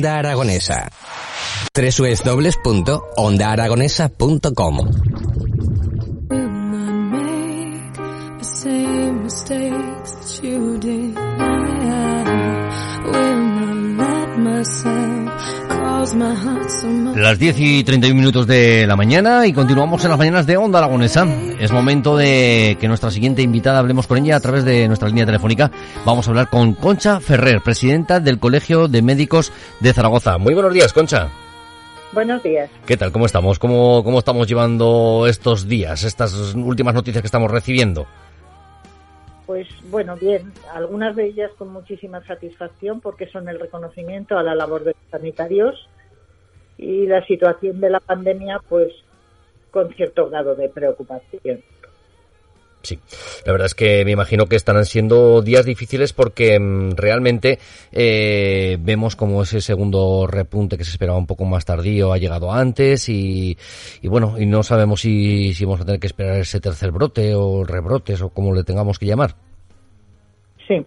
Onda Aragonesa. www.ondaaragonesa.com Will not let myself Las 10 y 31 minutos de la mañana y continuamos en las mañanas de Onda Aragonesa. Es momento de que nuestra siguiente invitada hablemos con ella a través de nuestra línea telefónica. Vamos a hablar con Concha Ferrer, presidenta del Colegio de Médicos de Zaragoza. Muy buenos días, Concha. Buenos días. ¿Qué tal? ¿Cómo estamos? ¿Cómo, cómo estamos llevando estos días, estas últimas noticias que estamos recibiendo? Pues bueno, bien, algunas de ellas con muchísima satisfacción porque son el reconocimiento a la labor de los sanitarios y la situación de la pandemia pues con cierto grado de preocupación. Sí, la verdad es que me imagino que estarán siendo días difíciles porque mm, realmente eh, vemos como ese segundo repunte que se esperaba un poco más tardío ha llegado antes y, y bueno, y no sabemos si, si vamos a tener que esperar ese tercer brote o rebrotes o como le tengamos que llamar. Sí,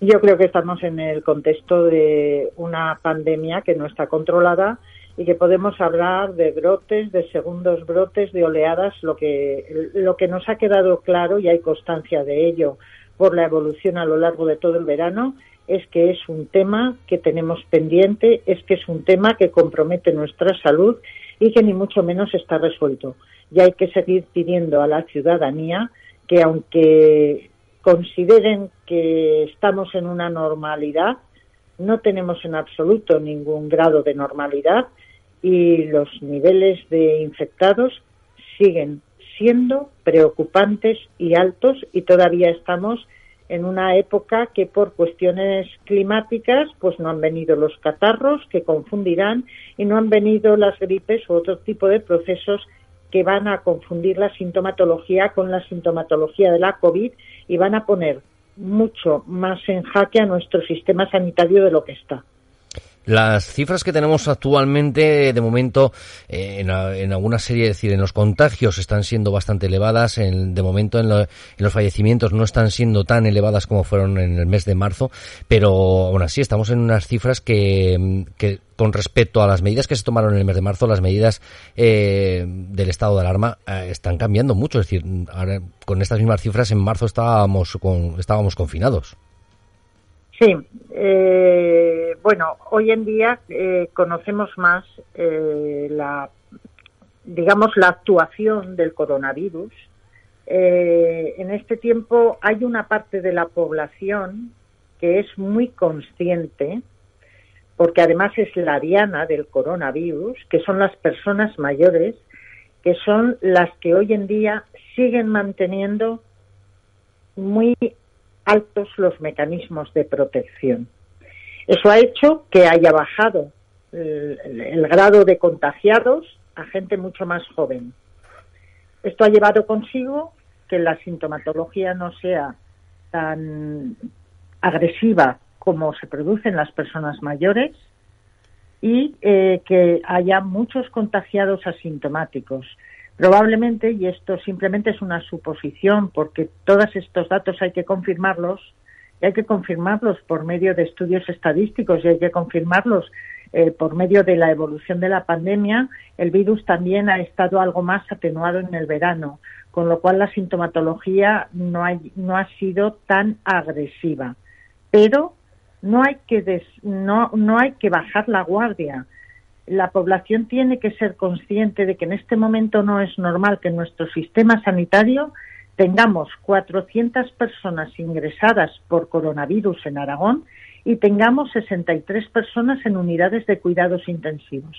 yo creo que estamos en el contexto de una pandemia que no está controlada y que podemos hablar de brotes, de segundos brotes, de oleadas, lo que, lo que nos ha quedado claro y hay constancia de ello por la evolución a lo largo de todo el verano es que es un tema que tenemos pendiente, es que es un tema que compromete nuestra salud y que ni mucho menos está resuelto. Y hay que seguir pidiendo a la ciudadanía que aunque consideren que estamos en una normalidad, no tenemos en absoluto ningún grado de normalidad y los niveles de infectados siguen siendo preocupantes y altos y todavía estamos en una época que por cuestiones climáticas pues no han venido los catarros que confundirán y no han venido las gripes u otro tipo de procesos que van a confundir la sintomatología con la sintomatología de la COVID y van a poner mucho más en jaque a nuestro sistema sanitario de lo que está. Las cifras que tenemos actualmente, de momento, eh, en, en alguna serie, es decir, en los contagios están siendo bastante elevadas, en- de momento en, lo- en los fallecimientos no están siendo tan elevadas como fueron en el mes de marzo, pero aún así estamos en unas cifras que, que con respecto a las medidas que se tomaron en el mes de marzo, las medidas eh, del estado de alarma eh, están cambiando mucho, es decir, ahora, con estas mismas cifras en marzo estábamos, con, estábamos confinados. Sí, eh, bueno, hoy en día eh, conocemos más eh, la, digamos, la actuación del coronavirus. Eh, en este tiempo hay una parte de la población que es muy consciente, porque además es la diana del coronavirus, que son las personas mayores, que son las que hoy en día siguen manteniendo muy altos los mecanismos de protección. Eso ha hecho que haya bajado el, grado de contagiados a gente mucho más joven. Esto ha llevado consigo que la sintomatología no sea tan agresiva como se produce en las personas mayores y eh, que haya muchos contagiados asintomáticos. Probablemente, y esto simplemente es una suposición, porque todos estos datos hay que confirmarlos, y hay que confirmarlos por medio de estudios estadísticos y hay que confirmarlos eh, por medio de la evolución de la pandemia, el virus también ha estado algo más atenuado en el verano, con lo cual la sintomatología no, hay, no ha sido tan agresiva. Pero no hay que des, no, no hay que bajar la guardia. La población tiene que ser consciente de que en este momento no es normal que en nuestro sistema sanitario tengamos 400 personas ingresadas por coronavirus en Aragón y tengamos 63 personas en unidades de cuidados intensivos.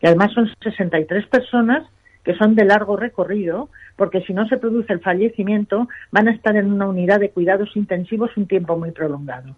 Y además son 63 personas que son de largo recorrido, porque si no se produce el fallecimiento, van a estar en una unidad de cuidados intensivos un tiempo muy prolongado.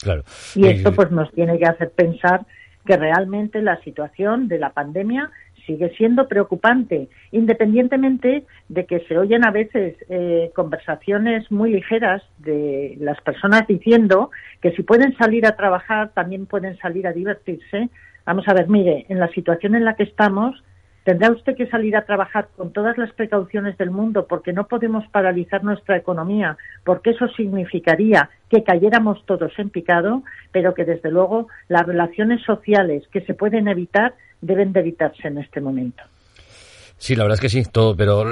Claro. Y esto pues nos tiene que hacer pensar que realmente la situación de la pandemia sigue siendo preocupante, independientemente de que se oyen a veces eh, conversaciones muy ligeras de las personas diciendo que si pueden salir a trabajar, también pueden salir a divertirse. Vamos a ver, mire, en la situación en la que estamos, Tendrá usted que salir a trabajar con todas las precauciones del mundo porque no podemos paralizar nuestra economía, porque eso significaría que cayéramos todos en picado, pero que desde luego las relaciones sociales que se pueden evitar deben de evitarse en este momento. Sí, la verdad es que sí, todo, pero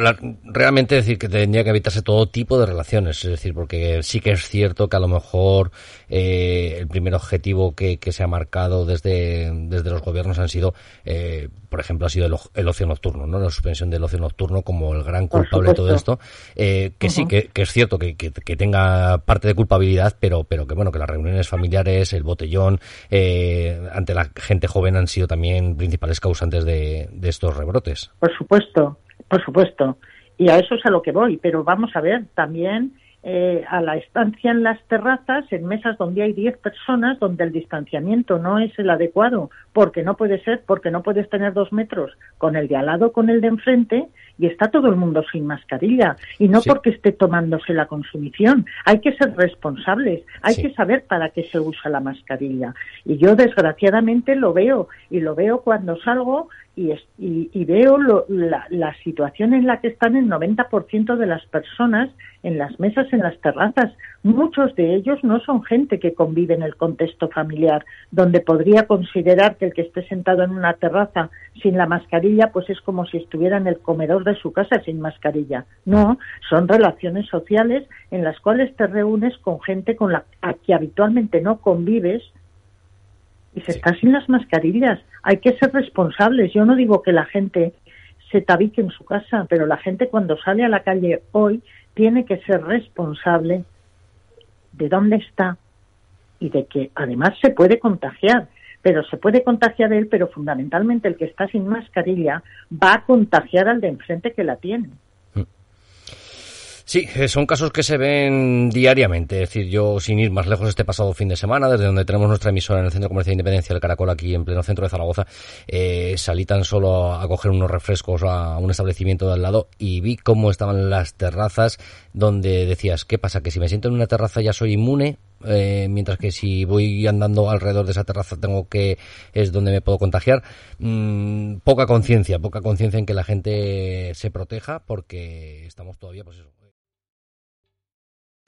realmente decir que tendría que evitarse todo tipo de relaciones, es decir, porque sí que es cierto que a lo mejor eh, el primer objetivo que, se ha marcado desde, desde los gobiernos han sido, eh, por ejemplo, ha sido el, ocio nocturno, ¿no? La suspensión del ocio nocturno como el gran culpable de todo esto, eh, que sí, que, que, es cierto que, que, tenga parte de culpabilidad, pero, pero que bueno, que las reuniones familiares, el botellón, eh, ante la gente joven han sido también principales causantes de, de estos rebrotes. Por supuesto, por supuesto. Y a eso es a lo que voy. Pero vamos a ver, también eh, a la estancia en las terrazas, en mesas donde hay 10 personas, donde el distanciamiento no es el adecuado, porque no puede ser, porque no puedes tener dos metros con el de al lado, con el de enfrente, y está todo el mundo sin mascarilla. Y no porque esté tomándose la consumición. Hay que ser responsables, hay que saber para qué se usa la mascarilla. Y yo, desgraciadamente, lo veo, y lo veo cuando salgo y, y, veo la, la, situación en la que están el 90% de las personas en las mesas, en las terrazas. Muchos de ellos no son gente que convive en el contexto familiar, donde podría considerar que el que esté sentado en una terraza sin la mascarilla, pues es como si estuviera en el comedor de su casa sin mascarilla. No, son relaciones sociales en las cuales te reúnes con gente con la que habitualmente no convives y se está sin las mascarillas. Hay que ser responsables. Yo no digo que la gente se tabique en su casa, pero la gente cuando sale a la calle hoy tiene que ser responsable de dónde está y de que además se puede contagiar. Pero se puede contagiar él, pero fundamentalmente el que está sin mascarilla va a contagiar al de enfrente que la tiene. Sí, eh, son casos que se ven diariamente. Es decir, yo sin ir más lejos este pasado fin de semana, desde donde tenemos nuestra emisora en el Centro Comercial de Independencia del Caracol, aquí en pleno centro de Zaragoza, eh, salí tan solo a, coger unos refrescos a un establecimiento de al lado y vi cómo estaban las terrazas donde decías, ¿qué pasa? Que si me siento en una terraza ya soy inmune, eh, mientras que si voy andando alrededor de esa terraza tengo que es donde me puedo contagiar mm, poca conciencia poca conciencia en que la gente se proteja porque estamos todavía pues eso